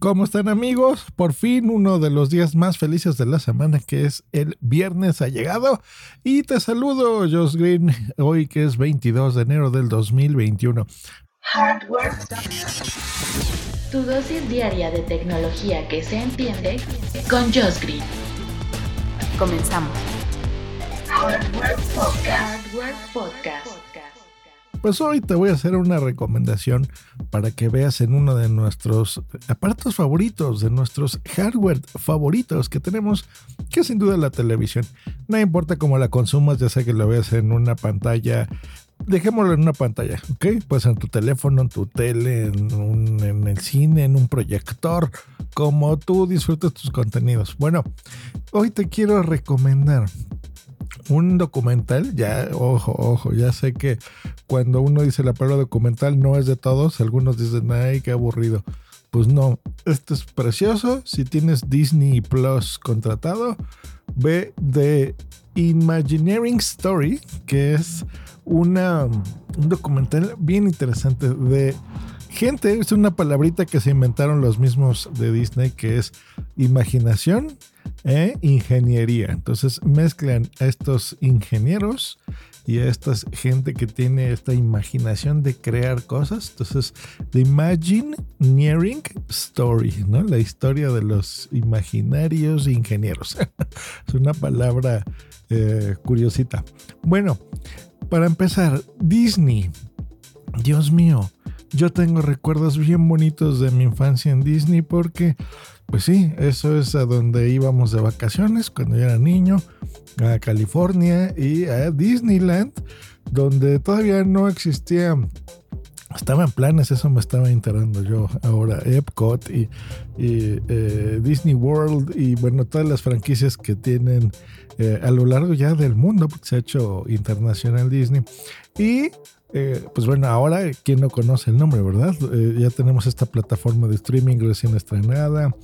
¿Cómo están amigos? Por fin uno de los días más felices de la semana que es el viernes ha llegado y te saludo Josh Green hoy que es 22 de enero del 2021. Hardware. Tu dosis diaria de tecnología que se entiende con Josh Green. Comenzamos. Hardware Podcast. Hardware Podcast. Pues hoy te voy a hacer una recomendación para que veas en uno de nuestros aparatos favoritos, de nuestros hardware favoritos que tenemos, que es sin duda la televisión. No importa cómo la consumas, ya sea que lo veas en una pantalla dejémoslo en una pantalla, ¿ok? Pues en tu teléfono, en tu tele, en, en, el cine, en un proyector, como tú disfrutes tus contenidos. Bueno, hoy te quiero recomendar un documental, ya, ojo, ojo, ya sé que cuando uno dice la palabra documental no es de todos, algunos dicen, ay, qué aburrido. Pues no, esto es precioso. Si tienes Disney Plus contratado, ve de Imagineering Story, que es una, un documental bien interesante de gente, es una palabrita que se inventaron los mismos de Disney, que es imaginación e ingeniería. Entonces mezclan a estos ingenieros y a esta gente que tiene esta imaginación de crear cosas. Entonces, The Imagineering Story, ¿no? La historia de los imaginarios ingenieros. es una palabra eh, curiosita. Bueno, para empezar, Disney. Dios mío, yo tengo recuerdos bien bonitos de mi infancia en Disney porque, pues sí, eso es a donde íbamos de vacaciones cuando yo era niño, a California y a Disneyland, donde todavía no existía estaba en planes, eso me estaba enterando yo ahora, Epcot y, eh, Disney World y bueno, todas las franquicias que tienen eh, a lo largo ya del mundo, porque se ha hecho internacional Disney. Y eh, pues bueno, ahora, ¿quién no conoce el nombre, verdad? Ya tenemos esta plataforma de streaming recién estrenada.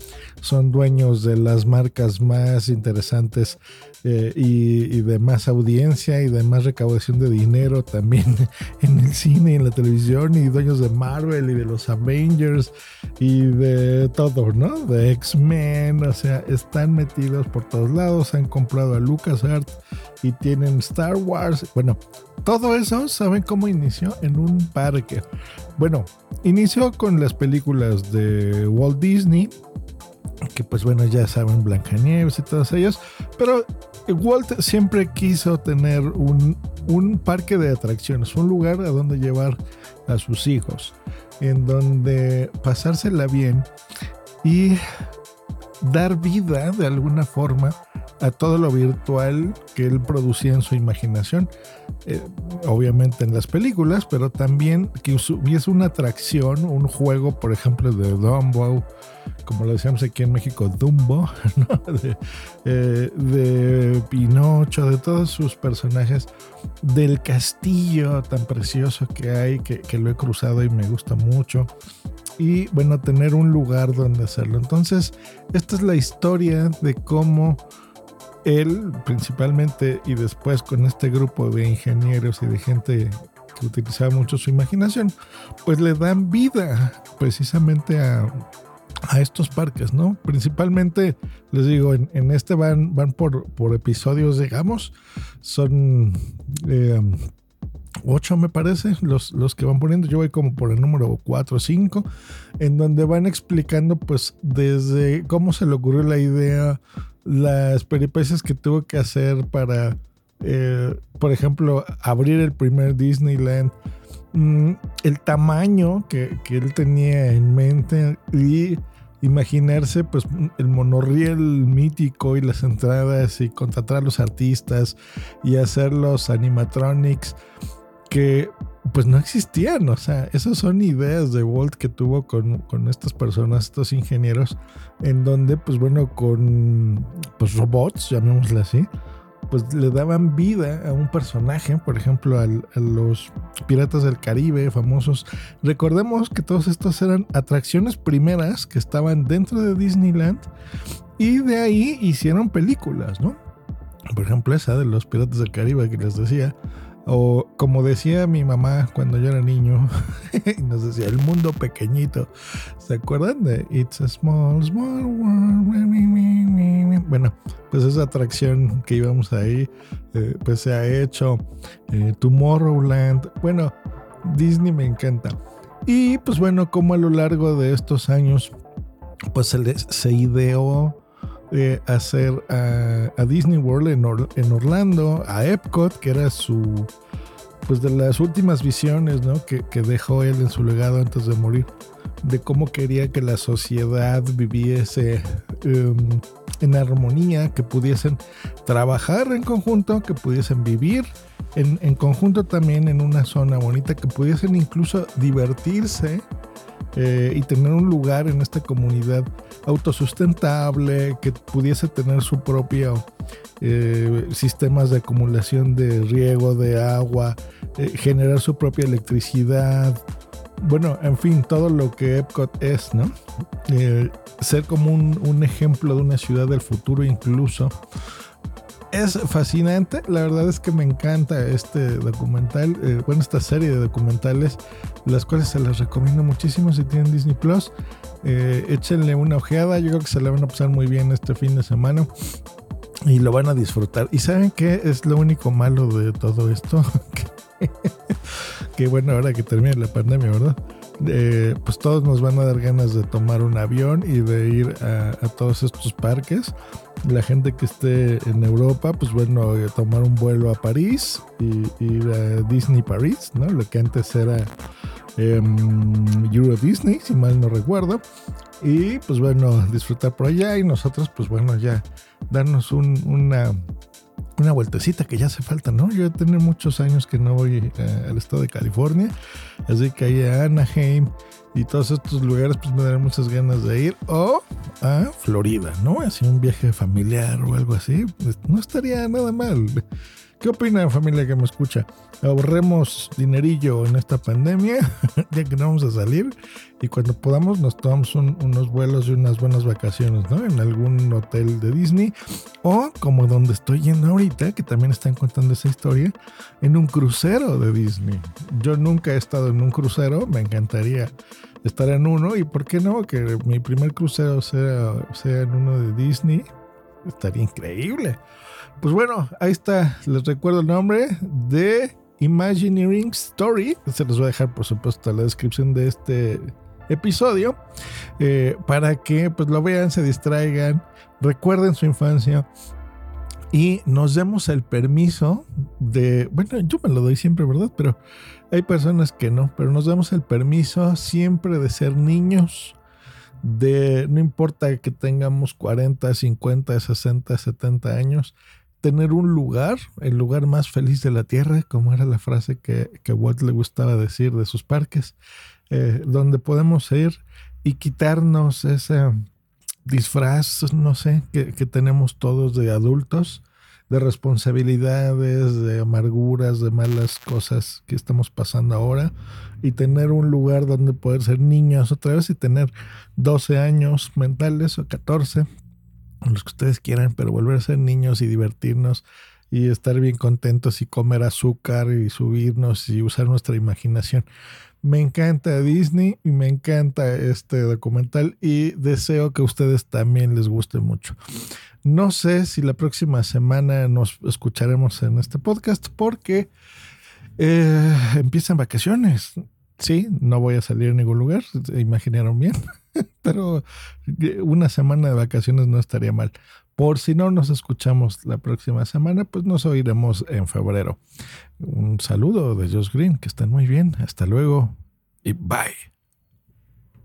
Son dueños de las marcas más interesantes eh, y, de más audiencia y de más recaudación de dinero también en el cine y en la televisión. Y dueños de Marvel y de los Avengers y de todo, De X-Men. O sea, están metidos por todos lados. Han comprado a LucasArts y tienen Star Wars. Bueno, todo eso, ¿saben cómo inició? En un parque. Bueno, inició con las películas de Walt Disney, que pues bueno, ya saben, Blancanieves y todos ellos, pero Walt siempre quiso tener un parque de atracciones, un lugar a donde llevar a sus hijos, en donde pasársela bien y dar vida de alguna forma a todo lo virtual que él producía en su imaginación, eh, obviamente en las películas, pero también que hubiese una atracción, un juego, por ejemplo, de Dumbo, como lo decíamos aquí en México, Dumbo, eh, de, Pinocho, de todos sus personajes, del castillo tan precioso que hay, que, que lo he cruzado y me gusta mucho y bueno, tener un lugar donde hacerlo. Entonces, esta es la historia de cómo él principalmente y después con este grupo de ingenieros y de gente que utilizaba mucho su imaginación, pues le dan vida precisamente a, estos parques, ¿no? Principalmente, les digo, en, este van, van por, por episodios, digamos, son eh, ocho me parece, los, los que van poniendo, yo voy como por el número cuatro o cinco, en donde van explicando pues desde cómo se le ocurrió la idea, las peripecias que tuvo que hacer para, eh, por ejemplo, abrir el primer Disneyland, mm, el tamaño que, que, él tenía en mente y imaginarse pues el monorriel mítico y las entradas y contratar a los artistas y hacer los animatronics que pues no existían, o sea, esas son ideas de Walt que tuvo con, estas personas, estos ingenieros, en donde pues bueno, con pues robots, llamémosle así, pues le daban vida a un personaje, por ejemplo, a los piratas del Caribe famosos. Recordemos que todos estos eran atracciones primeras que estaban dentro de Disneyland y de ahí hicieron películas, ¿no? Por ejemplo, esa de los piratas del Caribe que les decía, O como decía mi mamá cuando yo era niño, nos decía, el mundo pequeñito. ¿Se acuerdan de It's a Small, Small World? Bueno, pues esa atracción que íbamos ahí, eh, pues se ha hecho. Eh, Tomorrowland. Bueno, Disney me encanta. Y pues bueno, como a lo largo de estos años, pues se, se ideó hacer a, Disney World en, Orlando, a Epcot, que era su, pues de las últimas visiones, ¿no? Que, dejó él en su legado antes de morir, de cómo quería que la sociedad viviese em, en armonía, que pudiesen trabajar en conjunto, que pudiesen vivir en, en conjunto también en una zona bonita, que pudiesen incluso divertirse eh, y tener un lugar en esta comunidad autosustentable, que pudiese tener su propio eh, sistemas de acumulación de riego, de agua, eh, generar su propia electricidad. Bueno, en fin, todo lo que Epcot es, ¿no? ser como un, un ejemplo de una ciudad del futuro incluso es fascinante. La verdad es que me encanta este documental, eh, bueno, esta serie de documentales, las cuales se las recomiendo muchísimo si tienen Disney Plus. Eh, échenle una ojeada, yo creo que se la van a pasar muy bien este fin de semana y lo van a disfrutar. ¿Y saben qué es lo único malo de todo esto? que bueno, ahora que termine la pandemia, ¿verdad? Pues todos nos van a dar ganas de tomar un avión y de ir a, todos estos parques. La gente que esté en Europa, pues bueno, eh, tomar un vuelo a París y ir a Disney París, ¿no? Lo que antes era em, Euro Disney, si mal no recuerdo. Y pues bueno, disfrutar por allá y nosotros, pues bueno, ya darnos una una vueltecita que ya hace falta, ¿no? Yo he tenido muchos años que no voy eh, al estado de California, así que ahí a Anaheim y todos estos lugares pues me darán muchas ganas de ir o a Florida, ¿no? Así un viaje familiar o algo así, pues no estaría nada mal. ¿Qué opina familia que me escucha? Ahorremos dinerillo en esta pandemia, ya que no vamos a salir, y cuando podamos nos tomamos unos vuelos y unas buenas vacaciones, ¿no? En algún hotel de Disney, o como donde estoy yendo ahorita, que también están contando esa historia, en un crucero de Disney. Yo nunca he estado en un crucero, me encantaría estar en uno, y por qué no, que mi primer crucero sea, sea en uno de Disney, estaría increíble. Pues bueno, ahí está. Les recuerdo el nombre de Imagineering Story. Se los voy a dejar, por supuesto, en la descripción de este episodio. Eh, para que pues lo vean, se distraigan, recuerden su infancia. Y nos demos el permiso de, bueno, yo me lo doy siempre, ¿verdad? Pero hay personas que no, pero nos damos el permiso siempre de ser niños, de no importa que tengamos 40, 50, 60, 70 años, tener un lugar, el lugar más feliz de la tierra, como era la frase que, que Walt le gustaba decir de sus parques, eh, donde podemos ir y quitarnos ese disfraz, no sé, que, que tenemos todos de adultos, de responsabilidades, de amarguras, de malas cosas que estamos pasando ahora y tener un lugar donde poder ser niños otra vez y tener 12 años mentales o 14 los que ustedes quieran, pero volver a ser niños y divertirnos y estar bien contentos y comer azúcar y subirnos y usar nuestra imaginación. Me encanta Disney y me encanta este documental y deseo que a ustedes también les guste mucho. No sé si la próxima semana nos escucharemos en este podcast porque eh, empiezan vacaciones. Sí, no voy a salir a ningún lugar, ¿se imaginaron bien? Pero eh, una semana de vacaciones no estaría mal. Por si no nos escuchamos la próxima semana, pues nos oiremos en febrero. Un saludo de Josh Green, que estén muy bien. Hasta luego y bye.